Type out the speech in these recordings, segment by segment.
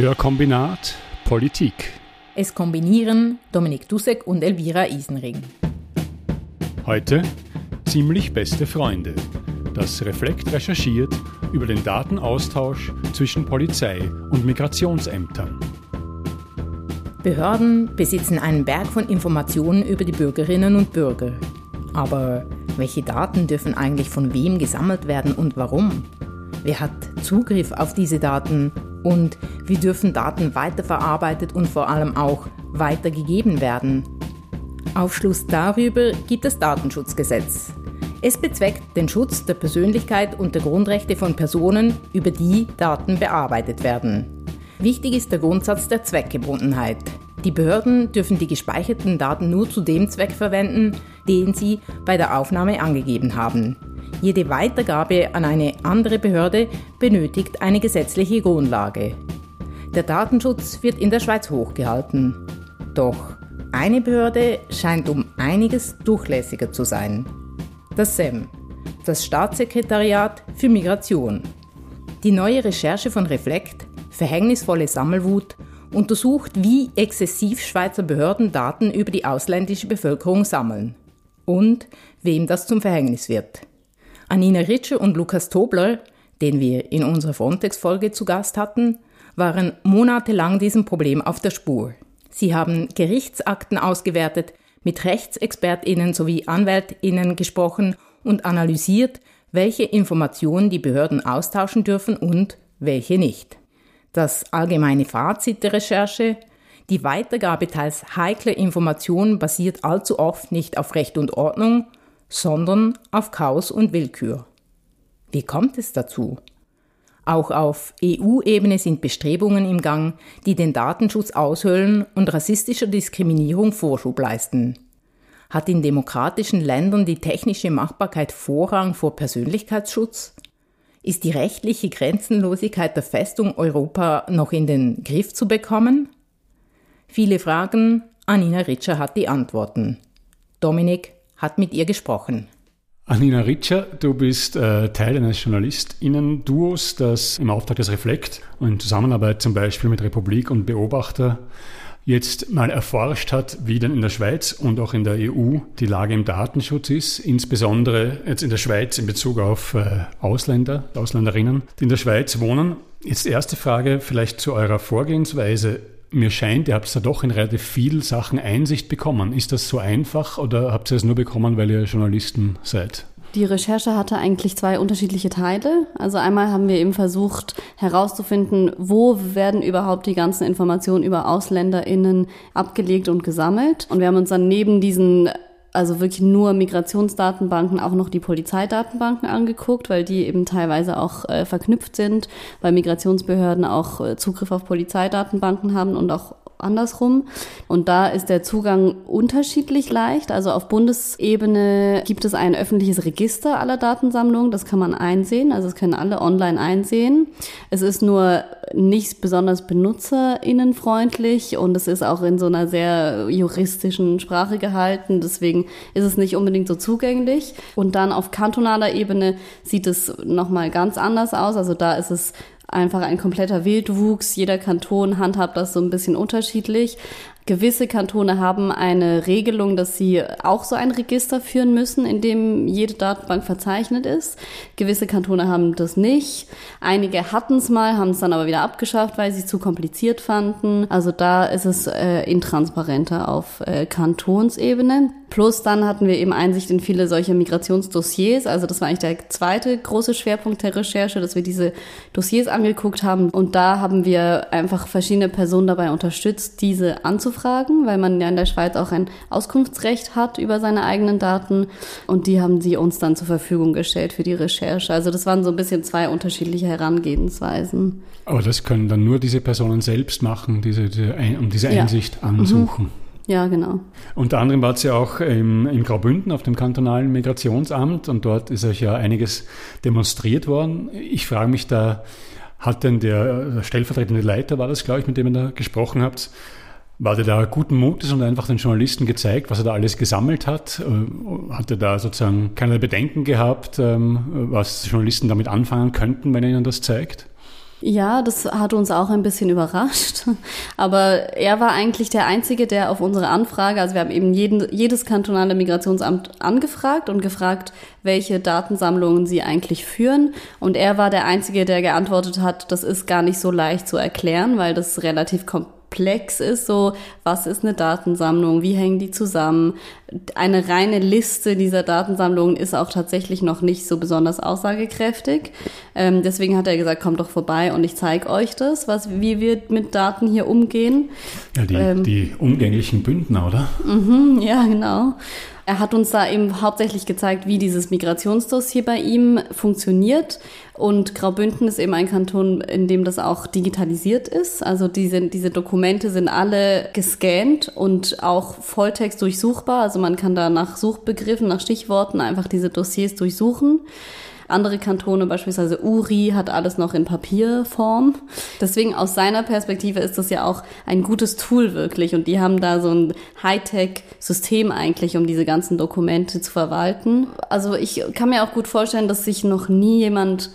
Hörkombinat Politik. Es kombinieren Dominik Dussek und Elvira Isenring. Heute ziemlich beste Freunde. Das Reflekt recherchiert über den Datenaustausch zwischen Polizei und Migrationsämtern. Behörden besitzen einen Berg von Informationen über die Bürgerinnen und Bürger. Aber welche Daten dürfen eigentlich von wem gesammelt werden und warum? Wer hat Zugriff auf diese Daten und wie dürfen Daten weiterverarbeitet und vor allem auch weitergegeben werden? Aufschluss darüber gibt das Datenschutzgesetz. Es bezweckt den Schutz der Persönlichkeit und der Grundrechte von Personen, über die Daten bearbeitet werden. Wichtig ist der Grundsatz der Zweckgebundenheit. Die Behörden dürfen die gespeicherten Daten nur zu dem Zweck verwenden, den sie bei der Aufnahme angegeben haben. Jede Weitergabe an eine andere Behörde benötigt eine gesetzliche Grundlage. Der Datenschutz wird in der Schweiz hochgehalten. Doch eine Behörde scheint um einiges durchlässiger zu sein. Das SEM, das Staatssekretariat für Migration. Die neue Recherche von Reflekt, Verhängnisvolle Sammelwut, untersucht, wie exzessiv Schweizer Behörden Daten über die ausländische Bevölkerung sammeln und wem das zum Verhängnis wird. Anina Ritsche und Lukas Tobler, den wir in unserer Frontex-Folge zu Gast hatten, waren monatelang diesem Problem auf der Spur. Sie haben Gerichtsakten ausgewertet, mit Rechtsexpertinnen sowie Anwältinnen gesprochen und analysiert, welche Informationen die Behörden austauschen dürfen und welche nicht. Das allgemeine Fazit der Recherche die Weitergabe teils heikler Informationen basiert allzu oft nicht auf Recht und Ordnung, sondern auf Chaos und Willkür. Wie kommt es dazu? Auch auf EU-Ebene sind Bestrebungen im Gang, die den Datenschutz aushöhlen und rassistischer Diskriminierung Vorschub leisten. Hat in demokratischen Ländern die technische Machbarkeit Vorrang vor Persönlichkeitsschutz? Ist die rechtliche Grenzenlosigkeit der Festung Europa noch in den Griff zu bekommen? Viele Fragen, Anina Ritscher hat die Antworten. Dominik hat mit ihr gesprochen. Anina Ritscher, du bist äh, Teil eines JournalistInnen-Duos, das im Auftrag des Reflekt und in Zusammenarbeit zum Beispiel mit Republik und Beobachter jetzt mal erforscht hat, wie denn in der Schweiz und auch in der EU die Lage im Datenschutz ist, insbesondere jetzt in der Schweiz in Bezug auf äh, Ausländer, Ausländerinnen, die in der Schweiz wohnen. Jetzt erste Frage vielleicht zu eurer Vorgehensweise mir scheint, ihr habt da doch in relativ viel Sachen Einsicht bekommen. Ist das so einfach oder habt ihr es nur bekommen, weil ihr Journalisten seid? Die Recherche hatte eigentlich zwei unterschiedliche Teile. Also einmal haben wir eben versucht herauszufinden, wo werden überhaupt die ganzen Informationen über AusländerInnen abgelegt und gesammelt. Und wir haben uns dann neben diesen also wirklich nur Migrationsdatenbanken, auch noch die Polizeidatenbanken angeguckt, weil die eben teilweise auch äh, verknüpft sind, weil Migrationsbehörden auch äh, Zugriff auf Polizeidatenbanken haben und auch andersrum. Und da ist der Zugang unterschiedlich leicht. Also auf Bundesebene gibt es ein öffentliches Register aller Datensammlungen. Das kann man einsehen. Also das können alle online einsehen. Es ist nur nicht besonders benutzerinnenfreundlich und es ist auch in so einer sehr juristischen Sprache gehalten. Deswegen ist es nicht unbedingt so zugänglich. Und dann auf kantonaler Ebene sieht es nochmal ganz anders aus. Also da ist es einfach ein kompletter Wildwuchs. Jeder Kanton handhabt das so ein bisschen unterschiedlich. Gewisse Kantone haben eine Regelung, dass sie auch so ein Register führen müssen, in dem jede Datenbank verzeichnet ist. Gewisse Kantone haben das nicht. Einige hatten es mal, haben es dann aber wieder abgeschafft, weil sie es zu kompliziert fanden. Also da ist es äh, intransparenter auf äh, Kantonsebene. Plus dann hatten wir eben Einsicht in viele solcher Migrationsdossiers. Also das war eigentlich der zweite große Schwerpunkt der Recherche, dass wir diese Dossiers angeguckt haben. Und da haben wir einfach verschiedene Personen dabei unterstützt, diese anzufangen anzufragen, weil man ja in der Schweiz auch ein Auskunftsrecht hat über seine eigenen Daten. Und die haben sie uns dann zur Verfügung gestellt für die Recherche. Also das waren so ein bisschen zwei unterschiedliche Herangehensweisen. Aber das können dann nur diese Personen selbst machen, diese, um diese Einsicht ja. ansuchen. Mhm. Ja, genau. Unter anderem war es ja auch im, im Graubünden auf dem kantonalen Migrationsamt und dort ist euch ja einiges demonstriert worden. Ich frage mich da, hat denn der stellvertretende Leiter, war das, glaube ich, mit dem ihr da gesprochen habt, war der da guten Mutes und einfach den Journalisten gezeigt, was er da alles gesammelt hat? Äh, hat er da sozusagen keine Bedenken gehabt, ähm, was Journalisten damit anfangen könnten, wenn er ihnen das zeigt? Ja, das hat uns auch ein bisschen überrascht. Aber er war eigentlich der Einzige, der auf unsere Anfrage, also wir haben eben jeden, jedes kantonale Migrationsamt angefragt und gefragt, welche Datensammlungen sie eigentlich führen. Und er war der Einzige, der geantwortet hat, das ist gar nicht so leicht zu erklären, weil das relativ komplex komplex ist, so was ist eine Datensammlung, wie hängen die zusammen. Eine reine Liste dieser Datensammlungen ist auch tatsächlich noch nicht so besonders aussagekräftig. Ähm, deswegen hat er gesagt, kommt doch vorbei und ich zeige euch das, was, wie wir mit Daten hier umgehen. Ja, die, ähm, die umgänglichen Bündner, oder? Mhm, ja, genau. Er hat uns da eben hauptsächlich gezeigt, wie dieses Migrationsdossier bei ihm funktioniert. Und Graubünden ist eben ein Kanton, in dem das auch digitalisiert ist. Also diese, diese Dokumente sind alle gescannt und auch Volltext durchsuchbar. Also man kann da nach Suchbegriffen, nach Stichworten einfach diese Dossiers durchsuchen. Andere Kantone, beispielsweise Uri, hat alles noch in Papierform. Deswegen aus seiner Perspektive ist das ja auch ein gutes Tool wirklich. Und die haben da so ein Hightech-System eigentlich, um diese ganzen Dokumente zu verwalten. Also ich kann mir auch gut vorstellen, dass sich noch nie jemand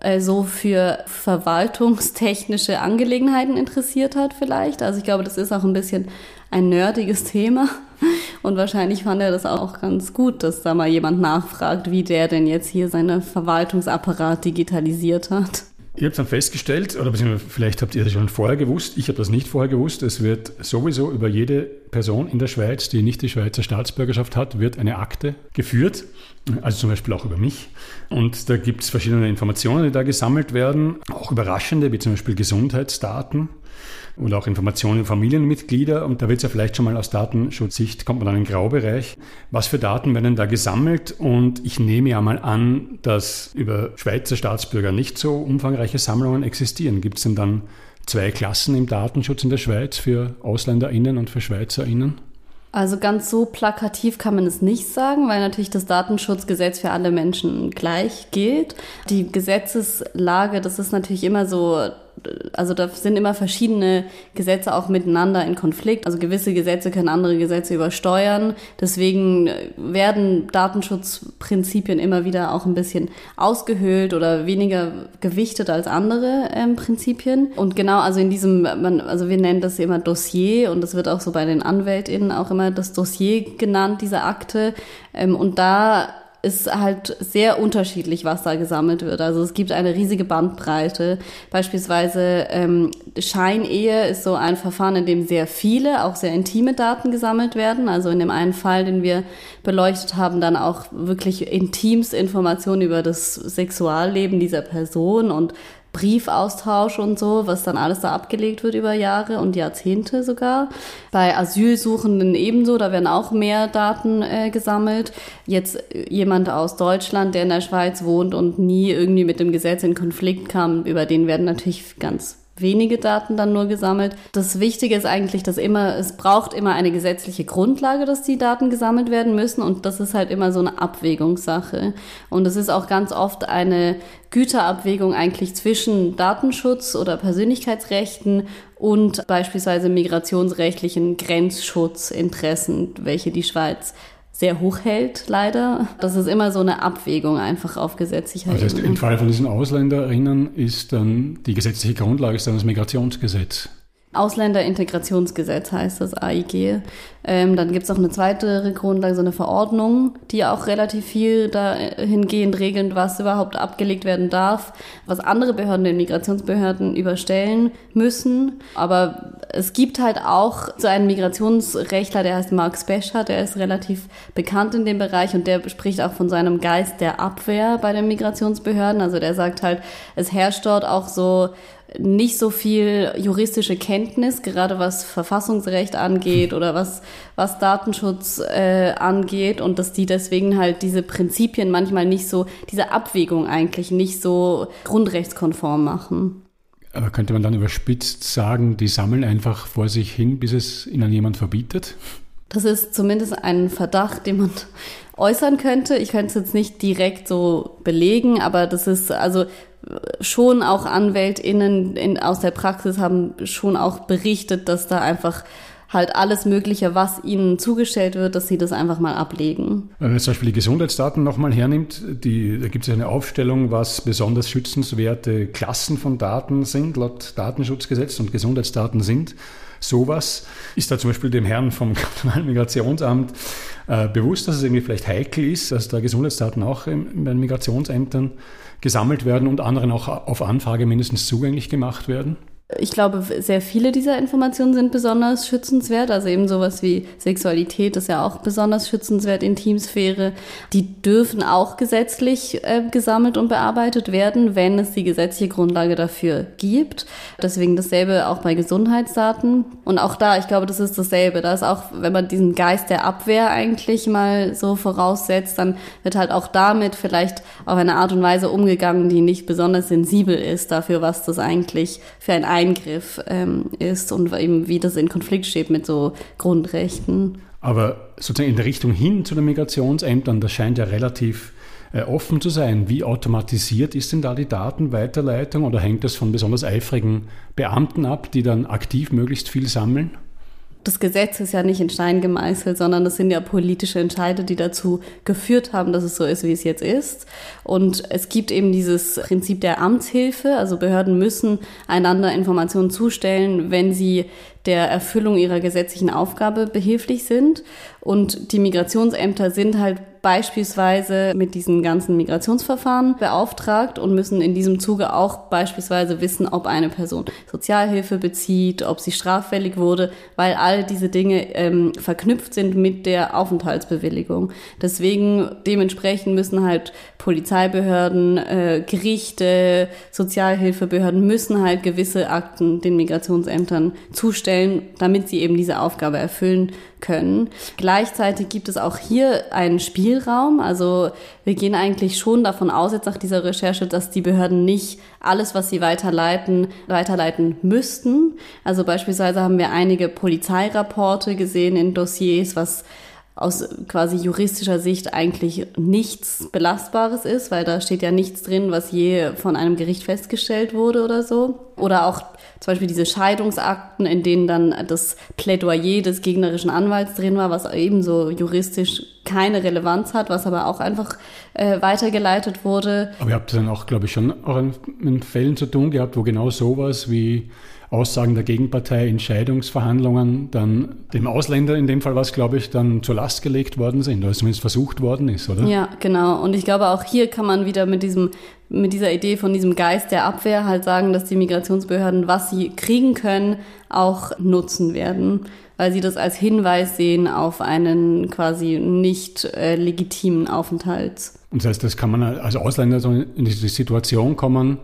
äh, so für verwaltungstechnische Angelegenheiten interessiert hat vielleicht. Also ich glaube, das ist auch ein bisschen ein nerdiges Thema. Und wahrscheinlich fand er das auch ganz gut, dass da mal jemand nachfragt, wie der denn jetzt hier seine Verwaltungsapparat digitalisiert hat. Ihr habt dann festgestellt, oder vielleicht habt ihr das schon vorher gewusst, ich habe das nicht vorher gewusst, es wird sowieso über jede Person in der Schweiz, die nicht die Schweizer Staatsbürgerschaft hat, wird eine Akte geführt, also zum Beispiel auch über mich. Und da gibt es verschiedene Informationen, die da gesammelt werden, auch überraschende, wie zum Beispiel Gesundheitsdaten und auch Informationen Familienmitglieder. Und da wird es ja vielleicht schon mal aus Datenschutzsicht, kommt man dann in den Graubereich. Was für Daten werden da gesammelt? Und ich nehme ja mal an, dass über Schweizer Staatsbürger nicht so umfangreiche Sammlungen existieren. Gibt es denn dann zwei Klassen im Datenschutz in der Schweiz für AusländerInnen und für SchweizerInnen? Also ganz so plakativ kann man es nicht sagen, weil natürlich das Datenschutzgesetz für alle Menschen gleich gilt. Die Gesetzeslage, das ist natürlich immer so also da sind immer verschiedene Gesetze auch miteinander in Konflikt. Also gewisse Gesetze können andere Gesetze übersteuern. Deswegen werden Datenschutzprinzipien immer wieder auch ein bisschen ausgehöhlt oder weniger gewichtet als andere ähm, Prinzipien. Und genau, also in diesem, man, also wir nennen das immer Dossier und das wird auch so bei den AnwältInnen auch immer das Dossier genannt, diese Akte. Ähm, und da ist halt sehr unterschiedlich, was da gesammelt wird. Also es gibt eine riesige Bandbreite. Beispielsweise ähm, Scheinehe ist so ein Verfahren, in dem sehr viele, auch sehr intime Daten gesammelt werden. Also in dem einen Fall, den wir beleuchtet haben, dann auch wirklich intimste Informationen über das Sexualleben dieser Person und Briefaustausch und so, was dann alles da abgelegt wird über Jahre und Jahrzehnte sogar. Bei Asylsuchenden ebenso, da werden auch mehr Daten äh, gesammelt. Jetzt jemand aus Deutschland, der in der Schweiz wohnt und nie irgendwie mit dem Gesetz in Konflikt kam, über den werden natürlich ganz wenige Daten dann nur gesammelt. Das Wichtige ist eigentlich, dass immer, es braucht immer eine gesetzliche Grundlage, dass die Daten gesammelt werden müssen und das ist halt immer so eine Abwägungssache. Und es ist auch ganz oft eine Güterabwägung eigentlich zwischen Datenschutz oder Persönlichkeitsrechten und beispielsweise migrationsrechtlichen Grenzschutzinteressen, welche die Schweiz sehr hoch hält, leider. Das ist immer so eine Abwägung einfach auf gesetzlicher Ebene. Das heißt, im Fall von diesen Ausländerinnen ist dann die gesetzliche Grundlage ist dann das Migrationsgesetz. Ausländerintegrationsgesetz heißt das AIG. Ähm, dann gibt es auch eine zweite Grundlage, so eine Verordnung, die auch relativ viel dahingehend regeln, was überhaupt abgelegt werden darf, was andere Behörden den Migrationsbehörden überstellen müssen. Aber es gibt halt auch so einen Migrationsrechtler, der heißt Mark Specher, der ist relativ bekannt in dem Bereich und der spricht auch von seinem Geist der Abwehr bei den Migrationsbehörden. Also der sagt halt, es herrscht dort auch so nicht so viel juristische Kenntnis, gerade was Verfassungsrecht angeht oder was, was Datenschutz äh, angeht und dass die deswegen halt diese Prinzipien manchmal nicht so, diese Abwägung eigentlich nicht so grundrechtskonform machen. Aber könnte man dann überspitzt sagen, die sammeln einfach vor sich hin, bis es ihnen jemand verbietet? Das ist zumindest ein Verdacht, den man äußern könnte. Ich könnte es jetzt nicht direkt so belegen, aber das ist also schon auch AnwältInnen in, aus der Praxis haben schon auch berichtet, dass da einfach halt alles Mögliche, was ihnen zugestellt wird, dass sie das einfach mal ablegen. Wenn man zum Beispiel die Gesundheitsdaten nochmal hernimmt, die, da gibt es eine Aufstellung, was besonders schützenswerte Klassen von Daten sind, laut Datenschutzgesetz und Gesundheitsdaten sind. Sowas ist da zum Beispiel dem Herrn vom Migrationsamt äh, bewusst, dass es irgendwie vielleicht heikel ist, dass da Gesundheitsdaten auch in, bei den Migrationsämtern gesammelt werden und anderen auch auf Anfrage mindestens zugänglich gemacht werden? Ich glaube, sehr viele dieser Informationen sind besonders schützenswert. Also eben sowas wie Sexualität ist ja auch besonders schützenswert, Intimsphäre. Die dürfen auch gesetzlich äh, gesammelt und bearbeitet werden, wenn es die gesetzliche Grundlage dafür gibt. Deswegen dasselbe auch bei Gesundheitsdaten. Und auch da, ich glaube, das ist dasselbe. Da ist auch, wenn man diesen Geist der Abwehr eigentlich mal so voraussetzt, dann wird halt auch damit vielleicht auf eine Art und Weise umgegangen, die nicht besonders sensibel ist dafür, was das eigentlich für ein Eingriff ähm, ist und eben wie das in Konflikt steht mit so Grundrechten. Aber sozusagen in der Richtung hin zu den Migrationsämtern, das scheint ja relativ äh, offen zu sein. Wie automatisiert ist denn da die Datenweiterleitung oder hängt das von besonders eifrigen Beamten ab, die dann aktiv möglichst viel sammeln? Das Gesetz ist ja nicht in Stein gemeißelt, sondern das sind ja politische Entscheide, die dazu geführt haben, dass es so ist, wie es jetzt ist. Und es gibt eben dieses Prinzip der Amtshilfe. Also Behörden müssen einander Informationen zustellen, wenn sie der Erfüllung ihrer gesetzlichen Aufgabe behilflich sind. Und die Migrationsämter sind halt beispielsweise mit diesen ganzen Migrationsverfahren beauftragt und müssen in diesem Zuge auch beispielsweise wissen, ob eine Person Sozialhilfe bezieht, ob sie straffällig wurde, weil all diese Dinge ähm, verknüpft sind mit der Aufenthaltsbewilligung. Deswegen dementsprechend müssen halt Polizeibehörden, äh, Gerichte, Sozialhilfebehörden müssen halt gewisse Akten den Migrationsämtern zustellen, damit sie eben diese Aufgabe erfüllen können. Gleichzeitig gibt es auch hier einen Spielraum. Also wir gehen eigentlich schon davon aus, jetzt nach dieser Recherche, dass die Behörden nicht alles, was sie weiterleiten, weiterleiten müssten. Also beispielsweise haben wir einige Polizeirapporte gesehen in Dossiers, was aus quasi juristischer Sicht eigentlich nichts Belastbares ist, weil da steht ja nichts drin, was je von einem Gericht festgestellt wurde oder so. Oder auch zum Beispiel diese Scheidungsakten, in denen dann das Plädoyer des gegnerischen Anwalts drin war, was ebenso juristisch keine Relevanz hat, was aber auch einfach äh, weitergeleitet wurde. Aber ihr habt dann auch, glaube ich, schon auch mit Fällen zu tun gehabt, wo genau sowas wie Aussagen der Gegenpartei in Scheidungsverhandlungen dann dem Ausländer, in dem Fall was, glaube ich, dann zur Last gelegt worden sind, oder zumindest versucht worden ist, oder? Ja, genau. Und ich glaube, auch hier kann man wieder mit diesem mit dieser Idee von diesem Geist der Abwehr halt sagen, dass die Migrationsbehörden, was sie kriegen können, auch nutzen werden, weil sie das als Hinweis sehen auf einen quasi nicht äh, legitimen Aufenthalt. Und das heißt, das kann man als Ausländer so in diese Situation kommen,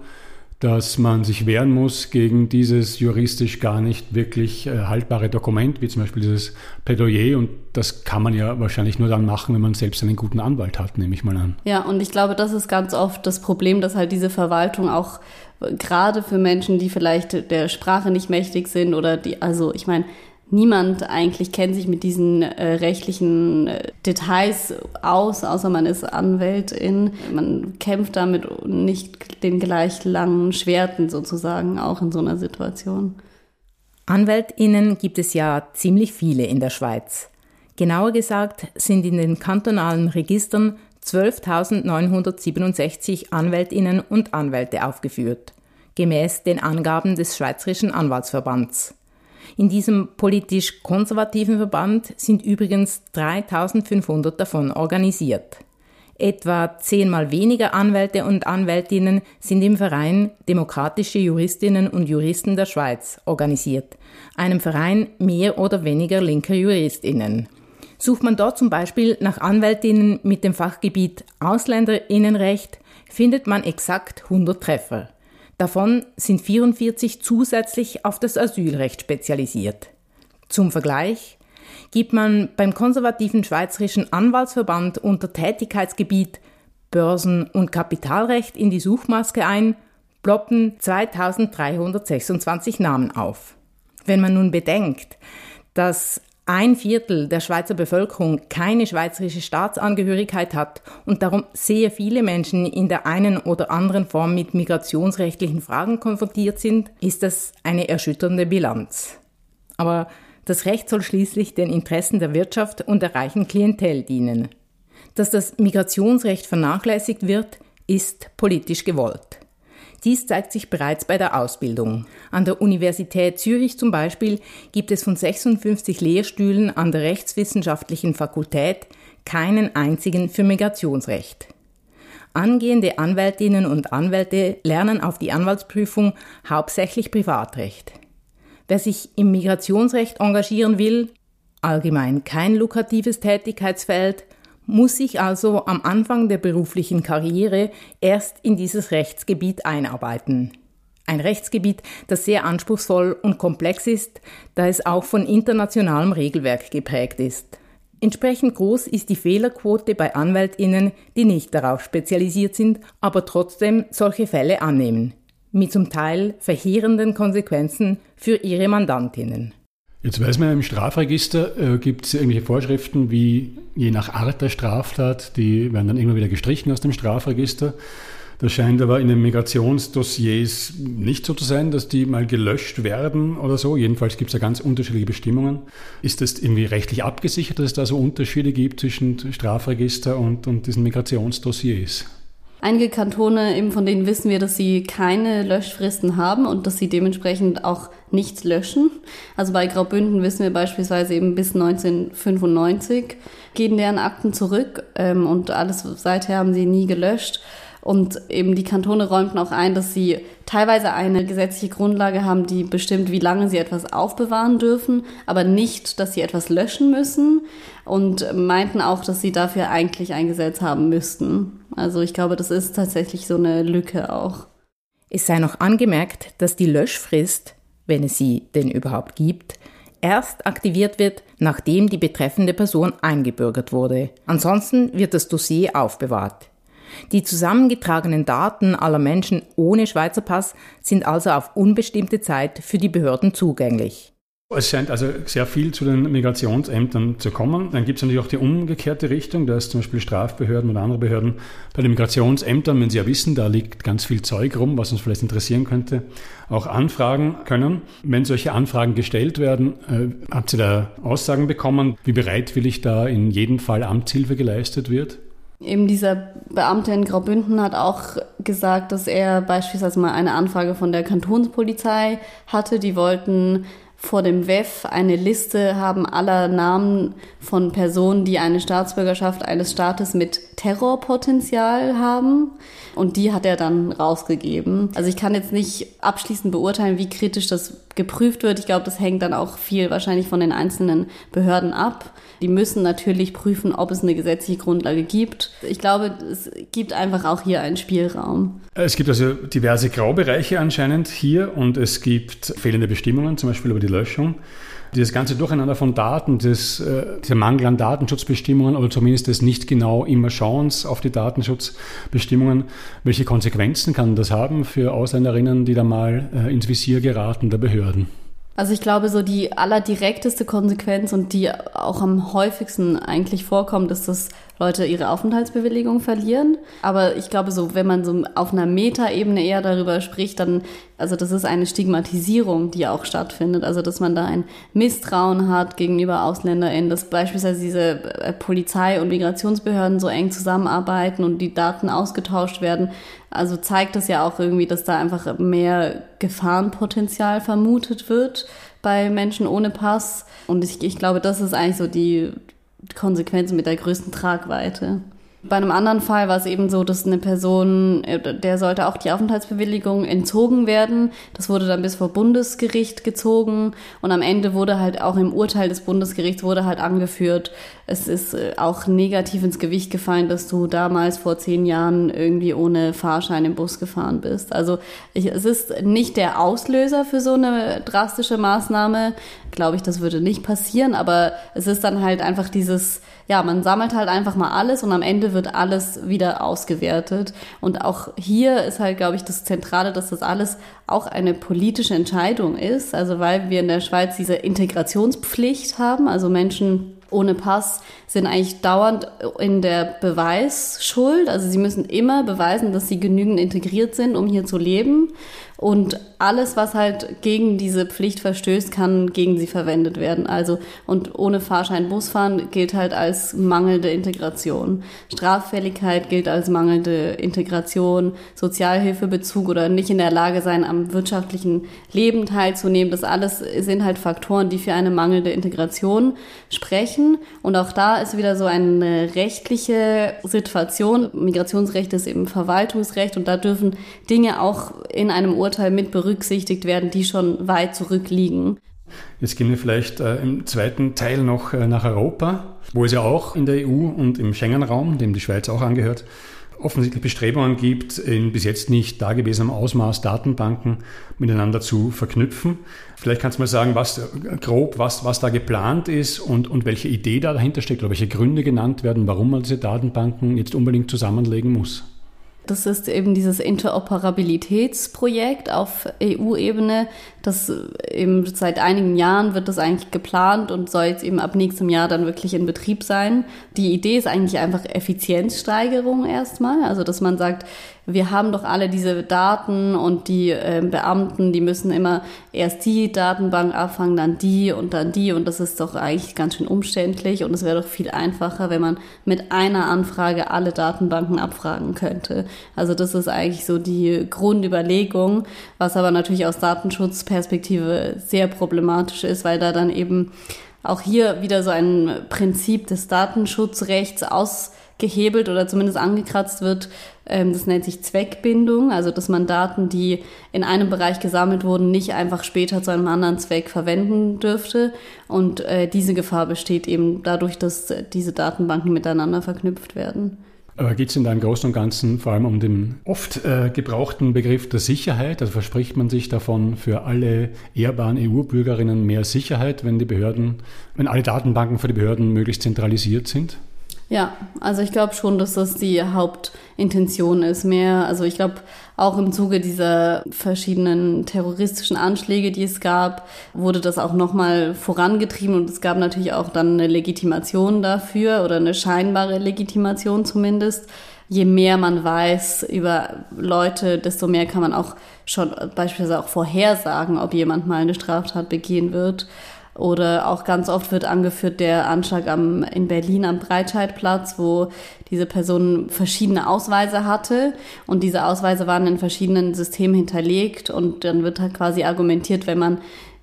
dass man sich wehren muss gegen dieses juristisch gar nicht wirklich äh, haltbare Dokument, wie zum Beispiel dieses Plädoyer. Und das kann man ja wahrscheinlich nur dann machen, wenn man selbst einen guten Anwalt hat, nehme ich mal an. Ja, und ich glaube, das ist ganz oft das Problem, dass halt diese Verwaltung auch äh, gerade für Menschen, die vielleicht der Sprache nicht mächtig sind oder die, also ich meine, niemand eigentlich kennt sich mit diesen äh, rechtlichen äh, Details aus, außer man ist Anwältin. Man kämpft damit nicht den gleich langen Schwerten sozusagen auch in so einer Situation. Anwältinnen gibt es ja ziemlich viele in der Schweiz. Genauer gesagt sind in den kantonalen Registern 12.967 Anwältinnen und Anwälte aufgeführt, gemäß den Angaben des Schweizerischen Anwaltsverbands. In diesem politisch konservativen Verband sind übrigens 3500 davon organisiert. Etwa zehnmal weniger Anwälte und Anwältinnen sind im Verein Demokratische Juristinnen und Juristen der Schweiz organisiert, einem Verein mehr oder weniger linker Juristinnen. Sucht man dort zum Beispiel nach Anwältinnen mit dem Fachgebiet Ausländerinnenrecht, findet man exakt 100 Treffer. Davon sind 44 zusätzlich auf das Asylrecht spezialisiert. Zum Vergleich gibt man beim konservativen Schweizerischen Anwaltsverband unter Tätigkeitsgebiet Börsen- und Kapitalrecht in die Suchmaske ein, ploppen 2326 Namen auf. Wenn man nun bedenkt, dass ein Viertel der Schweizer Bevölkerung keine schweizerische Staatsangehörigkeit hat und darum sehr viele Menschen in der einen oder anderen Form mit migrationsrechtlichen Fragen konfrontiert sind, ist das eine erschütternde Bilanz. Aber Das Recht soll schließlich den Interessen der Wirtschaft und der reichen Klientel dienen. Dass das Migrationsrecht vernachlässigt wird, ist politisch gewollt. Dies zeigt sich bereits bei der Ausbildung. An der Universität Zürich zum Beispiel gibt es von 56 Lehrstühlen an der Rechtswissenschaftlichen Fakultät keinen einzigen für Migrationsrecht. Angehende Anwältinnen und Anwälte lernen auf die Anwaltsprüfung hauptsächlich Privatrecht. Wer sich im Migrationsrecht engagieren will, allgemein kein lukratives Tätigkeitsfeld, muss sich also am Anfang der beruflichen Karriere erst in dieses Rechtsgebiet einarbeiten. Ein Rechtsgebiet, das sehr anspruchsvoll und komplex ist, da es auch von internationalem Regelwerk geprägt ist. Entsprechend groß ist die Fehlerquote bei Anwältinnen, die nicht darauf spezialisiert sind, aber trotzdem solche Fälle annehmen, mit zum Teil verheerenden Konsequenzen für ihre Mandantinnen. Jetzt weiß man, im Strafregister äh, gibt es irgendwelche Vorschriften, wie je nach Art der Straftat, die werden dann immer wieder gestrichen aus dem Strafregister. Das scheint aber in den Migrationsdossiers nicht so zu sein, dass die mal gelöscht werden oder so. Jedenfalls gibt es da ganz unterschiedliche Bestimmungen. Ist das irgendwie rechtlich abgesichert, dass es da so Unterschiede gibt zwischen Strafregister und, und diesen Migrationsdossiers? Einige Kantone, eben von denen wissen wir, dass sie keine Löschfristen haben und dass sie dementsprechend auch nichts löschen. Also bei Graubünden wissen wir beispielsweise eben bis 1995 gehen deren Akten zurück ähm, und alles seither haben sie nie gelöscht. Und eben die Kantone räumten auch ein, dass sie teilweise eine gesetzliche Grundlage haben, die bestimmt, wie lange sie etwas aufbewahren dürfen, aber nicht, dass sie etwas löschen müssen. Und meinten auch, dass sie dafür eigentlich ein Gesetz haben müssten. Also ich glaube, das ist tatsächlich so eine Lücke auch. Es sei noch angemerkt, dass die Löschfrist, wenn es sie denn überhaupt gibt, erst aktiviert wird, nachdem die betreffende Person eingebürgert wurde. Ansonsten wird das Dossier aufbewahrt. Die zusammengetragenen Daten aller Menschen ohne Schweizer Pass sind also auf unbestimmte Zeit für die Behörden zugänglich. Es scheint also sehr viel zu den Migrationsämtern zu kommen. Dann gibt es natürlich auch die umgekehrte Richtung, dass zum Beispiel Strafbehörden oder andere Behörden bei den Migrationsämtern, wenn sie ja wissen, da liegt ganz viel Zeug rum, was uns vielleicht interessieren könnte, auch anfragen können. Wenn solche Anfragen gestellt werden, äh, habt ihr da Aussagen bekommen, wie bereitwillig da in jedem Fall Amtshilfe geleistet wird? Eben dieser Beamte in Graubünden hat auch gesagt, dass er beispielsweise mal eine Anfrage von der Kantonspolizei hatte. Die wollten vor dem WEF eine Liste haben aller Namen von Personen, die eine Staatsbürgerschaft eines Staates mit Terrorpotenzial haben. Und die hat er dann rausgegeben. Also ich kann jetzt nicht abschließend beurteilen, wie kritisch das geprüft wird. Ich glaube, das hängt dann auch viel wahrscheinlich von den einzelnen Behörden ab. Die müssen natürlich prüfen, ob es eine gesetzliche Grundlage gibt. Ich glaube, es gibt einfach auch hier einen Spielraum. Es gibt also diverse Graubereiche anscheinend hier und es gibt fehlende Bestimmungen, zum Beispiel über die Löschung. Dieses ganze Durcheinander von Daten, das, äh, dieser Mangel an Datenschutzbestimmungen oder zumindest des nicht genau immer Schauens auf die Datenschutzbestimmungen, welche Konsequenzen kann das haben für Ausländerinnen, die da mal äh, ins Visier geraten der Behörden? Also ich glaube, so die allerdirekteste Konsequenz und die auch am häufigsten eigentlich vorkommt, ist, dass Leute ihre Aufenthaltsbewilligung verlieren. Aber ich glaube, so wenn man so auf einer Metaebene eher darüber spricht, dann, also das ist eine Stigmatisierung, die auch stattfindet. Also dass man da ein Misstrauen hat gegenüber AusländerInnen, dass beispielsweise diese äh, Polizei und Migrationsbehörden so eng zusammenarbeiten und die Daten ausgetauscht werden. Also zeigt das ja auch irgendwie, dass da einfach mehr Gefahrenpotenzial vermutet wird bei Menschen ohne Pass. Und ich, ich glaube, das ist eigentlich so die Konsequenzen mit der größten Tragweite. Bei einem anderen Fall war es eben so, dass eine Person, äh, der sollte auch die Aufenthaltsbewilligung entzogen werden. Das wurde dann bis vor Bundesgericht gezogen und am Ende wurde halt auch im Urteil des Bundesgerichts wurde halt angeführt, es ist äh, auch negativ ins Gewicht gefallen, dass du damals vor zehn Jahren irgendwie ohne Fahrschein im Bus gefahren bist. Also ich, es ist nicht der Auslöser für so eine drastische Maßnahme. Glaube ich, das würde nicht passieren, aber es ist dann halt einfach dieses, ja, man sammelt halt einfach mal alles und am Ende wird alles wieder ausgewertet. Und auch hier ist halt, glaube ich, das Zentrale, dass das alles auch eine politische Entscheidung ist. Also weil wir in der Schweiz diese Integrationspflicht haben, also Menschen ohne Pass sind eigentlich dauernd in der Beweisschuld. Also sie müssen immer beweisen, dass sie genügend integriert sind, um hier zu leben. Und alles, was halt gegen diese Pflicht verstößt, kann gegen sie verwendet werden. Also, und ohne Fahrschein Bus fahren gilt halt als mangelnde Integration. Straffälligkeit gilt als mangelnde Integration. Sozialhilfebezug oder nicht in der Lage sein, am wirtschaftlichen Leben teilzunehmen. Das alles sind halt Faktoren, die für eine mangelnde Integration sprechen. Und auch da ist wieder so eine rechtliche Situation. Migrationsrecht ist eben Verwaltungsrecht und da dürfen Dinge auch in einem Urteil mit berücksichtigt werden, die schon weit zurückliegen. Jetzt gehen wir vielleicht äh, im zweiten Teil noch äh, nach Europa, wo es ja auch in der EU und im Schengen-Raum, dem die Schweiz auch angehört, offensichtlich Bestrebungen gibt, in bis jetzt nicht dagewesenem Ausmaß Datenbanken miteinander zu verknüpfen. Vielleicht kannst du mal sagen, was grob, was, was da geplant ist und, und welche Idee da dahinter steckt oder welche Gründe genannt werden, warum man diese Datenbanken jetzt unbedingt zusammenlegen muss. Das ist eben dieses Interoperabilitätsprojekt auf EU-Ebene. Das eben seit einigen Jahren wird das eigentlich geplant und soll jetzt eben ab nächstem Jahr dann wirklich in Betrieb sein. Die Idee ist eigentlich einfach Effizienzsteigerung erstmal. Also, dass man sagt, wir haben doch alle diese Daten und die äh, Beamten, die müssen immer erst die Datenbank abfangen, dann die und dann die und das ist doch eigentlich ganz schön umständlich und es wäre doch viel einfacher, wenn man mit einer Anfrage alle Datenbanken abfragen könnte. Also das ist eigentlich so die Grundüberlegung, was aber natürlich aus Datenschutzperspektive sehr problematisch ist, weil da dann eben auch hier wieder so ein Prinzip des Datenschutzrechts ausgehebelt oder zumindest angekratzt wird, ähm, das nennt sich Zweckbindung, also dass man Daten, die in einem Bereich gesammelt wurden, nicht einfach später zu einem anderen Zweck verwenden dürfte. Und äh, diese Gefahr besteht eben dadurch, dass diese Datenbanken miteinander verknüpft werden. Aber geht es in deinem Großen und Ganzen vor allem um den oft äh, gebrauchten Begriff der Sicherheit? Also verspricht man sich davon für alle ehrbaren EU-Bürgerinnen mehr Sicherheit, wenn die Behörden, wenn alle Datenbanken für die Behörden möglichst zentralisiert sind? Ja, also ich glaube schon, dass das die Hauptintention ist. Mehr, also ich glaube auch im Zuge dieser verschiedenen terroristischen Anschläge, die es gab, wurde das auch nochmal vorangetrieben und es gab natürlich auch dann eine Legitimation dafür oder eine scheinbare Legitimation zumindest. Je mehr man weiß über Leute, desto mehr kann man auch schon beispielsweise auch vorhersagen, ob jemand mal eine Straftat begehen wird. Oder auch ganz oft wird angeführt der Anschlag am, in Berlin am Breitscheidplatz, wo diese Person verschiedene Ausweise hatte und diese Ausweise waren in verschiedenen Systemen hinterlegt und dann wird halt quasi argumentiert, wenn man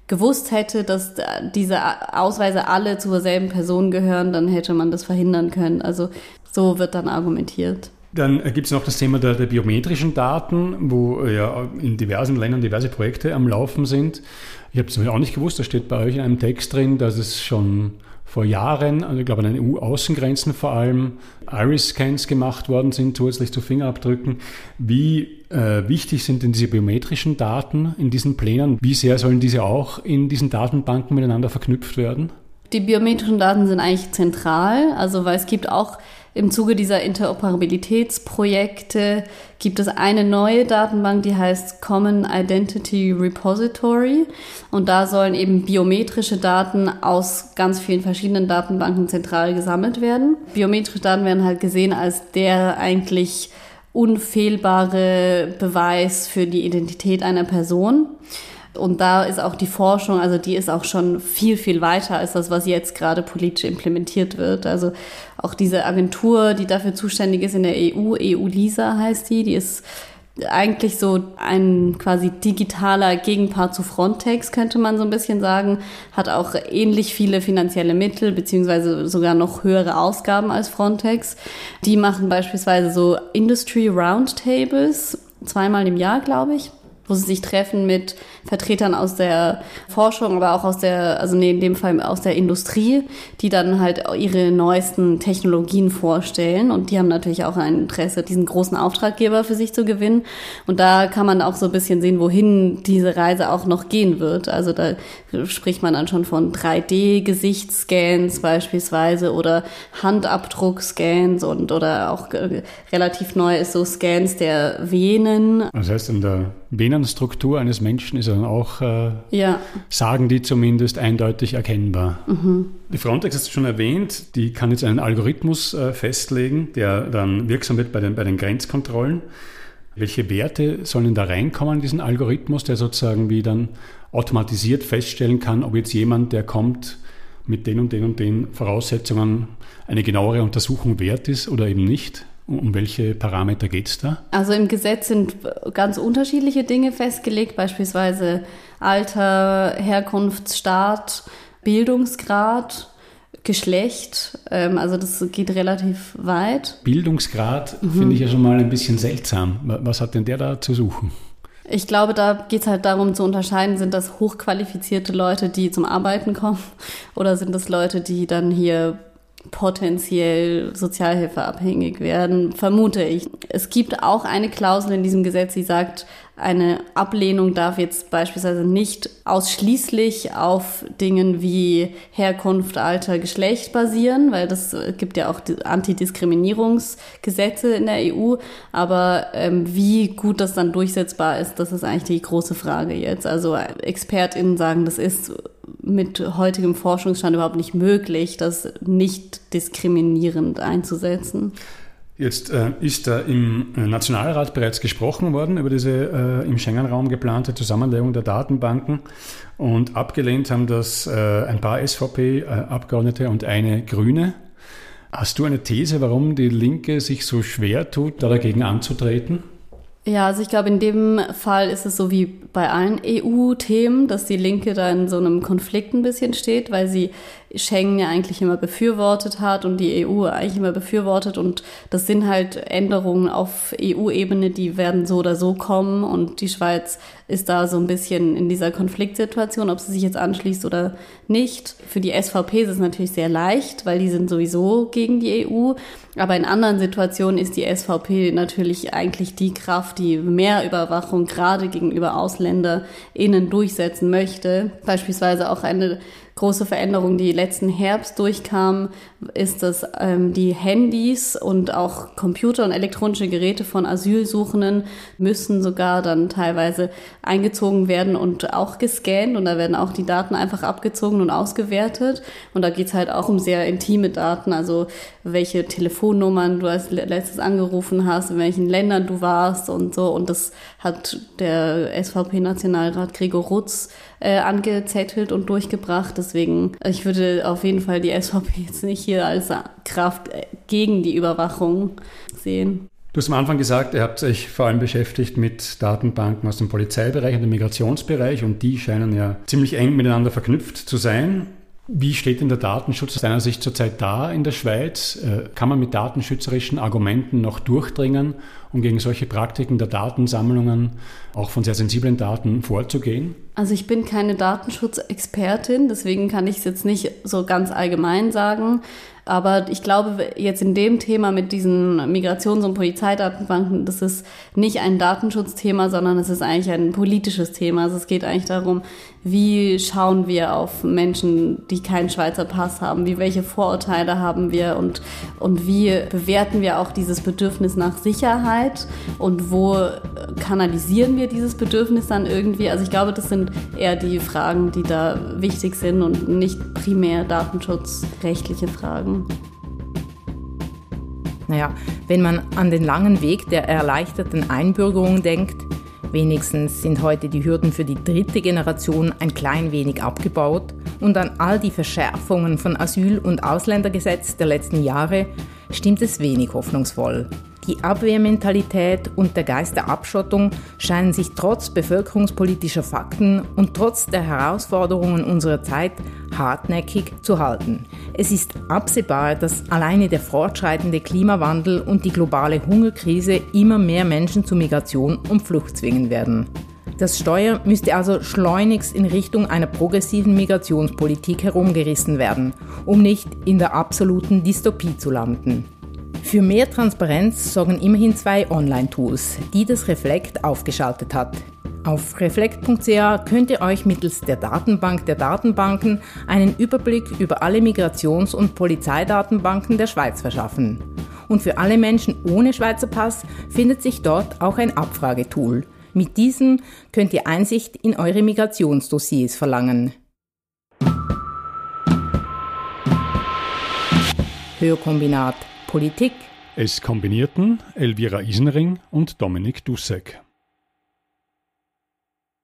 gewusst hätte, dass diese Ausweise alle zur selben Person gehören, dann hätte man das verhindern können. Also so wird dann argumentiert. Dann gibt es noch das Thema der, der, biometrischen Daten, wo ja in diversen Ländern diverse Projekte am Laufen sind. Ich habe es auch nicht gewusst, da steht bei euch in einem Text drin, dass es schon vor Jahren, also ich glaube an den EU-Außengrenzen vor allem, Iris-Scans gemacht worden sind, zusätzlich zu Fingerabdrücken. Wie äh, wichtig sind denn diese biometrischen Daten in diesen Plänen? Wie sehr sollen diese auch in diesen Datenbanken miteinander verknüpft werden? Die biometrischen Daten sind eigentlich zentral, also weil es gibt auch im Zuge dieser Interoperabilitätsprojekte gibt es eine neue Datenbank, die heißt Common Identity Repository. Und da sollen eben biometrische Daten aus ganz vielen verschiedenen Datenbanken zentral gesammelt werden. Biometrische Daten werden halt gesehen als der eigentlich unfehlbare Beweis für die Identität einer Person. Und da ist auch die Forschung, also die ist auch schon viel, viel weiter als das, was jetzt gerade politisch implementiert wird. Also auch diese Agentur, die dafür zuständig ist in der EU, EU-LISA heißt die, die ist eigentlich so ein quasi digitaler Gegenpart zu Frontex, könnte man so ein bisschen sagen, hat auch ähnlich viele finanzielle Mittel, beziehungsweise sogar noch höhere Ausgaben als Frontex. Die machen beispielsweise so Industry Roundtables, zweimal im Jahr, glaube ich wo sie sich treffen mit Vertretern aus der Forschung, aber auch aus der, also in dem Fall aus der Industrie, die dann halt ihre neuesten Technologien vorstellen. Und die haben natürlich auch ein Interesse, diesen großen Auftraggeber für sich zu gewinnen. Und da kann man auch so ein bisschen sehen, wohin diese Reise auch noch gehen wird. Also da spricht man dann schon von 3D-Gesichtsscans beispielsweise oder Handabdruckscans und oder auch relativ neu ist so Scans der Venen. Was heißt denn da Venenstruktur eines Menschen ist dann auch, äh, ja. sagen die zumindest, eindeutig erkennbar. Mhm. Die Frontex hast du schon erwähnt, die kann jetzt einen Algorithmus äh, festlegen, der dann wirksam wird bei den, bei den Grenzkontrollen. Welche Werte sollen da reinkommen in diesen Algorithmus, der sozusagen wie dann automatisiert feststellen kann, ob jetzt jemand, der kommt, mit den und den und den Voraussetzungen eine genauere Untersuchung wert ist oder eben nicht? Um welche Parameter geht es da? Also im Gesetz sind ganz unterschiedliche Dinge festgelegt, beispielsweise Alter, Herkunftsstaat, Bildungsgrad, Geschlecht. Ähm, also das geht relativ weit. Bildungsgrad mhm. finde ich ja schon mal ein bisschen seltsam. Was hat denn der da zu suchen? Ich glaube, da geht es halt darum zu unterscheiden, sind das hochqualifizierte Leute, die zum Arbeiten kommen oder sind das Leute, die dann hier potenziell sozialhilfeabhängig werden, vermute ich. Es gibt auch eine Klausel in diesem Gesetz, die sagt, eine Ablehnung darf jetzt beispielsweise nicht ausschließlich auf Dingen wie Herkunft, Alter, Geschlecht basieren, weil das gibt ja auch Antidiskriminierungsgesetze in der EU. Aber ähm, wie gut das dann durchsetzbar ist, das ist eigentlich die große Frage jetzt. Also ExpertInnen sagen, das ist mit heutigem Forschungsstand überhaupt nicht möglich, das nicht diskriminierend einzusetzen. Jetzt äh, ist da im Nationalrat bereits gesprochen worden über diese äh, im Schengen-Raum geplante Zusammenlegung der Datenbanken und abgelehnt haben das äh, ein paar SVP-Abgeordnete und eine Grüne. Hast du eine These, warum die Linke sich so schwer tut, da dagegen anzutreten? Ja, also ich glaube, in dem Fall ist es so wie bei allen EU-Themen, dass die Linke da in so einem Konflikt ein bisschen steht, weil sie Schengen ja eigentlich immer befürwortet hat und die EU eigentlich immer befürwortet. Und das sind halt Änderungen auf EU-Ebene, die werden so oder so kommen. Und die Schweiz ist da so ein bisschen in dieser Konfliktsituation, ob sie sich jetzt anschließt oder nicht. Für die SVP ist es natürlich sehr leicht, weil die sind sowieso gegen die EU. Aber in anderen Situationen ist die SVP natürlich eigentlich die Kraft, die mehr Überwachung gerade gegenüber AusländerInnen durchsetzen möchte. Beispielsweise auch eine große Veränderung, die letzten Herbst durchkam, ist, dass ähm, die Handys und auch Computer und elektronische Geräte von Asylsuchenden müssen sogar dann teilweise eingezogen werden und auch gescannt und da werden auch die Daten einfach abgezogen und ausgewertet. Und da geht's halt auch um sehr intime Daten, also welche Telefonnummern du als letztes angerufen hast, in welchen Ländern du warst und so. Und das hat der SVP-Nationalrat Gregor Rutz äh, angezettelt und durchgebracht. Deswegen, ich würde auf jeden Fall die SVP jetzt nicht hier als Kraft äh, gegen die Überwachung sehen. Du hast am Anfang gesagt, ihr habt euch vor allem beschäftigt mit Datenbanken aus dem Polizeibereich und dem Migrationsbereich und die scheinen ja ziemlich eng miteinander verknüpft zu sein. Wie steht denn der Datenschutz aus deiner Sicht zurzeit da in der Schweiz? Äh, kann man mit datenschützerischen Argumenten noch durchdringen, um gegen solche Praktiken der Datensammlungen, auch von sehr sensiblen Daten, vorzugehen? Also ich bin keine Datenschutzexpertin, deswegen kann ich es jetzt nicht so ganz allgemein sagen. Aber ich glaube, jetzt in dem Thema mit diesen Migrations- und Polizeidatenbanken, das ist nicht ein Datenschutzthema, sondern es ist eigentlich ein politisches Thema. Also es geht eigentlich darum, wie schauen wir auf Menschen, die keinen Schweizer Pass haben, wie welche Vorurteile haben wir und, und wie bewerten wir auch dieses Bedürfnis nach Sicherheit und wo kanalisieren wir dieses Bedürfnis dann irgendwie. Also ich glaube, das sind eher die Fragen, die da wichtig sind und nicht primär datenschutzrechtliche Fragen. Naja, wenn man an den langen Weg der erleichterten Einbürgerung denkt, Wenigstens sind heute die Hürden für die dritte Generation ein klein wenig abgebaut und an all die Verschärfungen von Asyl- und Ausländergesetz der letzten Jahre stimmt es wenig hoffnungsvoll. Die Abwehrmentalität und der Geist der Abschottung scheinen sich trotz bevölkerungspolitischer Fakten und trotz der Herausforderungen unserer Zeit hartnäckig zu halten. Es ist absehbar, dass alleine der fortschreitende Klimawandel und die globale Hungerkrise immer mehr Menschen zu Migration und Flucht zwingen werden. Das Steuer müsste also schleunigst in Richtung einer progressiven Migrationspolitik herumgerissen werden, um nicht in der absoluten Dystopie zu landen. Für mehr Transparenz sorgen immerhin zwei Online-Tools, die das Reflekt aufgeschaltet hat. Auf reflekt.ca könnt ihr euch mittels der Datenbank der Datenbanken einen Überblick über alle Migrations- und Polizeidatenbanken der Schweiz verschaffen. Und für alle Menschen ohne Schweizer Pass findet sich dort auch ein Abfragetool. Mit diesem könnt ihr Einsicht in eure Migrationsdossiers verlangen. Hörkombinat Politik Es kombinierten Elvira Isenring und Dominik Dussek.